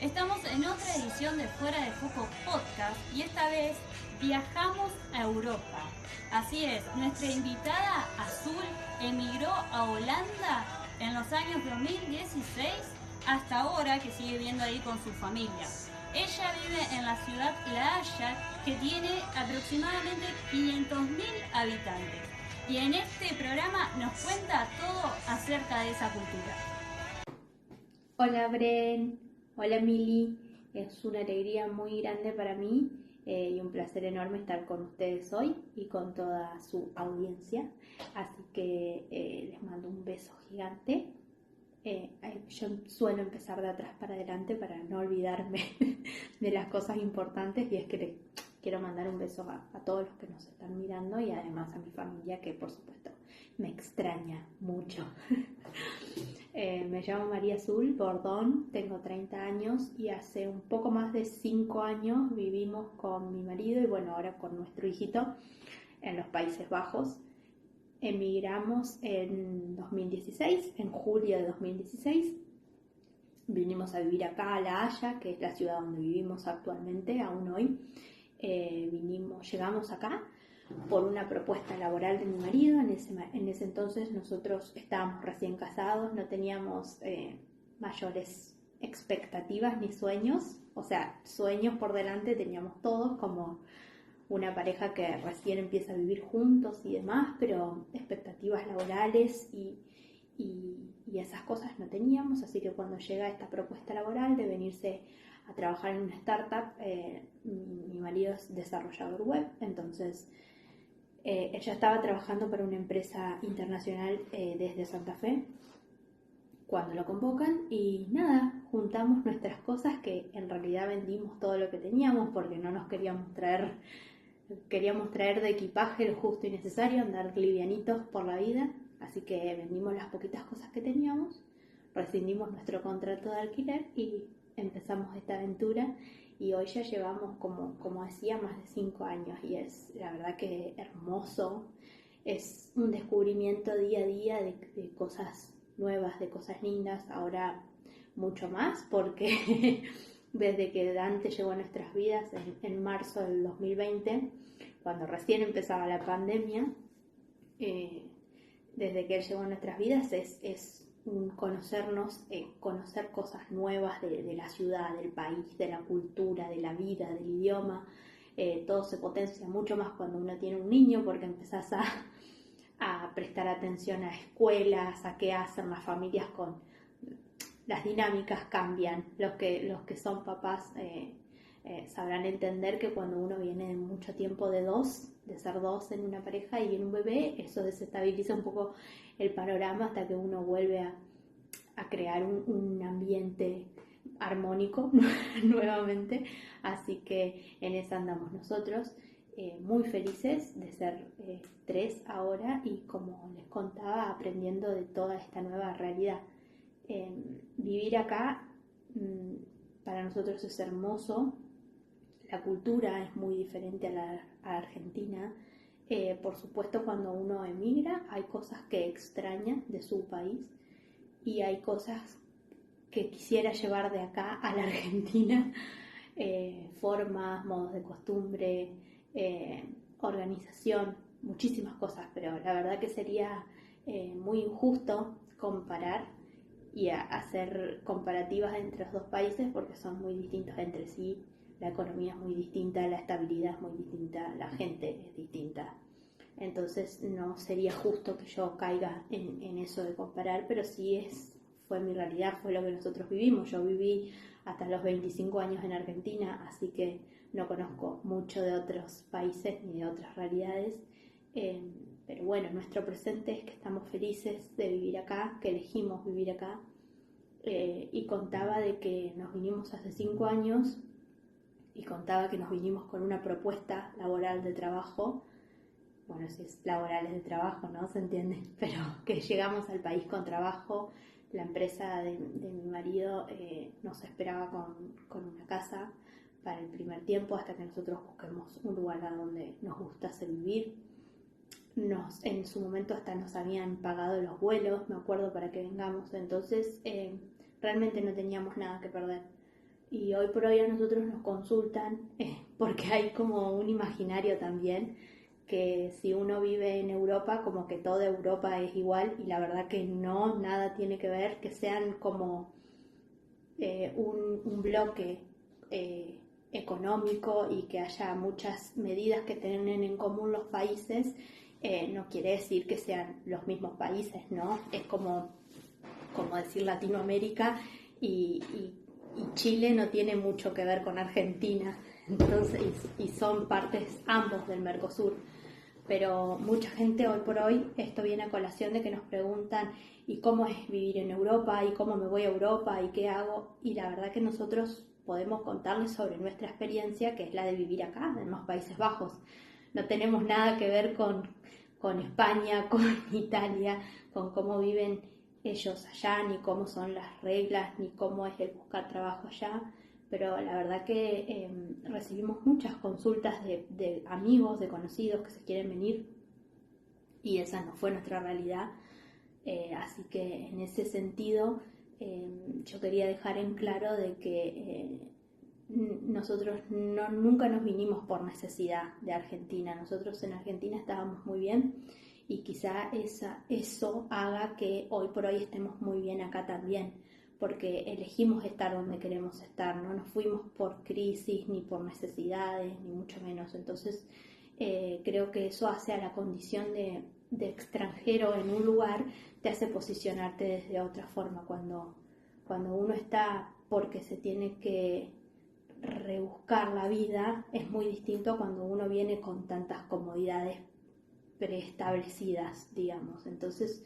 Estamos en otra edición de Fuera de Foco Podcast y esta vez viajamos a Europa. Así es, nuestra invitada Azul emigró a Holanda en los años 2016 hasta ahora que sigue viviendo ahí con su familia. Ella vive en la ciudad La Haya que tiene aproximadamente 500.000 habitantes y en este programa nos cuenta todo acerca de esa cultura. Hola Bren, hola Mili, es una alegría muy grande para mí eh, y un placer enorme estar con ustedes hoy y con toda su audiencia. Así que eh, les mando un beso gigante. Eh, yo suelo empezar de atrás para adelante para no olvidarme de las cosas importantes y es que quiero mandar un beso a, todos los que nos están mirando y además a mi familia que por supuesto me extraña mucho. Eh, me llamo María Azul Bordón, tengo 30 años y hace un poco más de 5 años vivimos con mi marido y bueno, ahora con nuestro hijito en los Países Bajos. Emigramos en 2016, en julio de 2016. Vinimos a vivir acá a La Haya, que es la ciudad donde vivimos actualmente, aún hoy. Eh, vinimos, llegamos acá por una propuesta laboral de mi marido. En ese, en ese entonces nosotros estábamos recién casados, no teníamos eh, mayores expectativas ni sueños, o sea, sueños por delante teníamos todos como una pareja que recién empieza a vivir juntos y demás, pero expectativas laborales y, y, esas cosas no teníamos, así que cuando llega esta propuesta laboral de venirse a trabajar en una startup. Eh, mi, marido es desarrollador web, entonces eh, ella estaba trabajando para una empresa internacional eh, desde Santa Fe cuando lo convocan y nada, juntamos nuestras cosas que en realidad vendimos todo lo que teníamos porque no nos queríamos traer, queríamos traer de equipaje lo justo y necesario, andar livianitos por la vida, así que vendimos las poquitas cosas que teníamos, rescindimos nuestro contrato de alquiler y empezamos esta aventura y hoy ya llevamos, como, como decía, más de cinco años y es la verdad que hermoso, es un descubrimiento día a día de, cosas nuevas, de cosas lindas, ahora mucho más porque desde que Dante llegó a nuestras vidas en, marzo del 2020, cuando recién empezaba la pandemia, eh, desde que él llegó a nuestras vidas es, es conocernos, eh, conocer cosas nuevas de, la ciudad, del país, de la cultura, de la vida, del idioma. Eh, todo se potencia mucho más cuando uno tiene un niño porque empezás a, prestar atención a escuelas, a qué hacen las familias con... Las dinámicas cambian. Los que, los que son papás eh, sabrán entender que cuando uno viene de mucho tiempo de dos, de ser dos en una pareja y en un bebé, eso desestabiliza un poco el panorama hasta que uno vuelve a, crear un, ambiente armónico nuevamente. Así que en eso andamos nosotros. Eh, muy felices de ser eh, tres ahora y como les contaba, aprendiendo de toda esta nueva realidad. Em, vivir acá mm, para nosotros es hermoso, la cultura es muy diferente a la Argentina, eh, por supuesto, cuando uno emigra hay cosas que extraña de su país y hay cosas que quisiera llevar de acá a la Argentina, eh, formas, modos de costumbre, eh, organización, muchísimas cosas, pero la verdad que sería muy injusto comparar y hacer comparativas entre los dos países porque son muy distintos entre sí la economía es muy distinta, la estabilidad es muy distinta, la gente es distinta. Entonces no sería justo que yo caiga en, eso de comparar, pero sí es, fue mi realidad, fue lo que nosotros vivimos. Yo viví hasta los 25 años en Argentina, así que no conozco mucho de otros países ni de otras realidades. Eh, pero bueno, nuestro presente es que estamos felices de vivir acá, que elegimos vivir acá. Eh, y contaba de que nos vinimos hace cinco años y contaba que nos vinimos con una propuesta laboral de trabajo, bueno, si es laboral es de trabajo, ¿no? Se entiende, pero que llegamos al país con trabajo, la empresa de, mi marido eh, nos esperaba con, con, una casa para el primer tiempo hasta que nosotros busquemos un lugar a donde nos gustase vivir. Nos, en su momento hasta nos habían pagado los vuelos, me acuerdo, para que vengamos, entonces eh, realmente no teníamos nada que perder y hoy por hoy a nosotros nos consultan eh, porque hay como un imaginario también que si uno vive en Europa como que toda Europa es igual y la verdad que no, nada tiene que ver, que sean como eh, un, bloque eh, económico y que haya muchas medidas que tienen en común los países, no quiere decir que sean los mismos países, ¿no? Es como, como decir Latinoamérica y y Chile no tiene mucho que ver con Argentina, entonces, y, son partes ambos del Mercosur. Pero mucha gente hoy por hoy, esto viene a colación de que nos preguntan, ¿y cómo es vivir en Europa? ¿Y cómo me voy a Europa? ¿Y qué hago? Y la verdad que nosotros podemos contarles sobre nuestra experiencia, que es la de vivir acá, en los Países Bajos. No tenemos nada que ver con, con España, con Italia, con cómo viven ellos allá, ni cómo son las reglas, ni cómo es el buscar trabajo allá, pero la verdad que em, recibimos muchas consultas de, amigos, de conocidos que se quieren venir y esa no fue nuestra realidad. Eh, así que en ese sentido em, yo quería dejar en claro de que eh, nosotros no, nunca nos vinimos por necesidad de Argentina, nosotros en Argentina estábamos muy bien y quizá esa, eso haga que hoy por hoy estemos muy bien acá también, porque elegimos estar donde queremos estar, no nos fuimos por crisis ni por necesidades, ni mucho menos. Entonces, eh, creo que eso hace a la condición de, de, extranjero en un lugar, te hace posicionarte desde otra forma. Cuando, cuando uno está porque se tiene que rebuscar la vida, es muy distinto cuando uno viene con tantas comodidades preestablecidas, digamos. Entonces,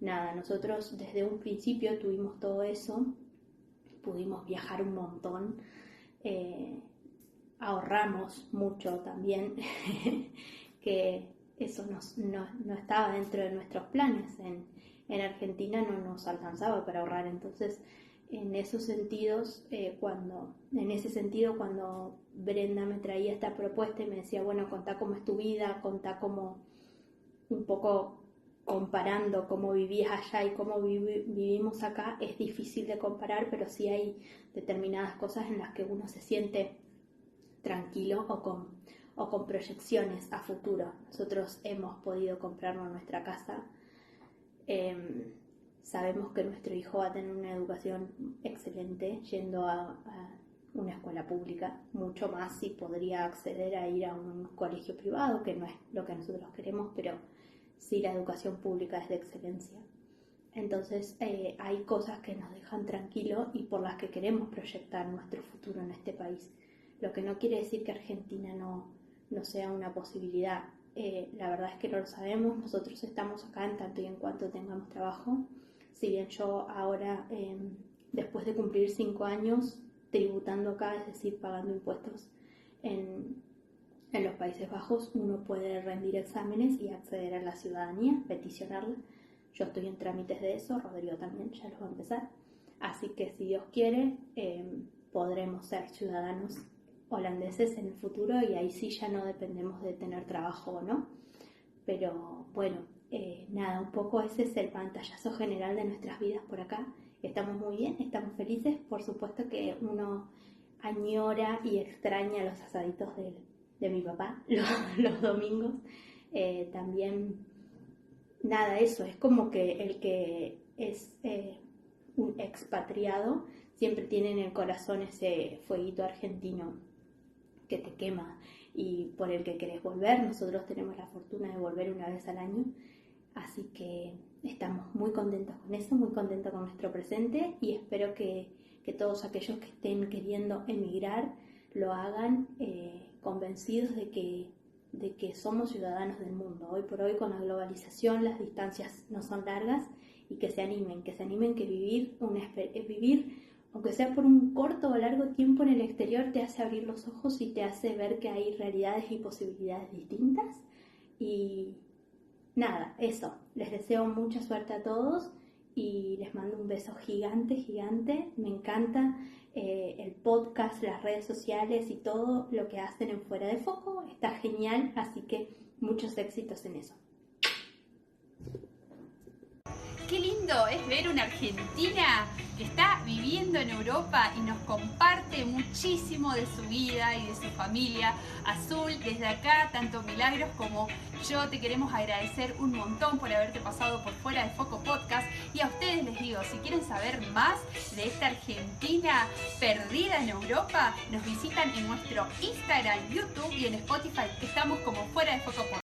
nada, nosotros desde un principio tuvimos todo eso, pudimos viajar un montón, eh, ahorramos mucho también, que eso no, estaba dentro de nuestros planes. En, en, Argentina no nos alcanzaba para ahorrar, entonces en esos sentidos, eh, cuando, en ese sentido, cuando Brenda me traía esta propuesta y me decía, bueno, contá cómo es tu vida, contá cómo, un poco comparando cómo vivías allá y cómo vivimos acá, es difícil de comparar, pero sí hay determinadas cosas en las que uno se siente tranquilo o con, o con proyecciones a futuro. Nosotros hemos podido comprarnos nuestra casa. Em, sabemos que nuestro hijo va a tener una educación excelente yendo a, a una escuela pública, mucho más si podría acceder a ir a un colegio privado, que no es lo que nosotros queremos, pero si la educación pública es de excelencia. Entonces eh, hay cosas que nos dejan tranquilos y por las que queremos proyectar nuestro futuro en este país. Lo que no quiere decir que Argentina no, no sea una posibilidad. Eh, la verdad es que no lo sabemos. Nosotros estamos acá en tanto y en cuanto tengamos trabajo. Si bien yo ahora, em, después de cumplir cinco años tributando acá, es decir, pagando impuestos en, en los Países Bajos uno puede rendir exámenes y acceder a la ciudadanía, peticionarla. Yo estoy en trámites de eso, Rodrigo también ya los va a empezar. Así que si Dios quiere, em, podremos ser ciudadanos holandeses en el futuro y ahí sí ya no dependemos de tener trabajo o no. Pero bueno, eh, nada, un poco ese es el pantallazo general de nuestras vidas por acá. Estamos muy bien, estamos felices. Por supuesto que uno añora y extraña los asaditos del de mi papá los, domingos. Eh, también, nada, eso, es como que el que es eh, un expatriado siempre tiene en el corazón ese fueguito argentino que te quema y por el que querés volver. Nosotros tenemos la fortuna de volver una vez al año, así que estamos muy contentos con eso, muy contentos con nuestro presente y espero que, que todos aquellos que estén queriendo emigrar lo hagan. Eh, convencidos de que, de que somos ciudadanos del mundo. Hoy por hoy con la globalización las distancias no son largas y que se animen, que se animen que vivir, una, eh, vivir aunque sea por un corto o largo tiempo en el exterior, te hace abrir los ojos y te hace ver que hay realidades y posibilidades distintas. Y nada, eso. Les deseo mucha suerte a todos y les mando un beso gigante, gigante. Me encanta eh, el podcast, las redes sociales y todo lo que hacen en Fuera de Foco. Está genial, así que muchos éxitos en eso. Qué lindo es ver una Argentina que está viviendo en Europa y nos comparte muchísimo de su vida y de su familia. Azul, desde acá, tanto Milagros como yo te queremos agradecer un montón por haberte pasado por fuera de Foco Podcast. Y a ustedes les digo, si quieren saber más de esta Argentina perdida en Europa, nos visitan en nuestro Instagram, YouTube y en Spotify, que estamos como fuera de Foco Podcast.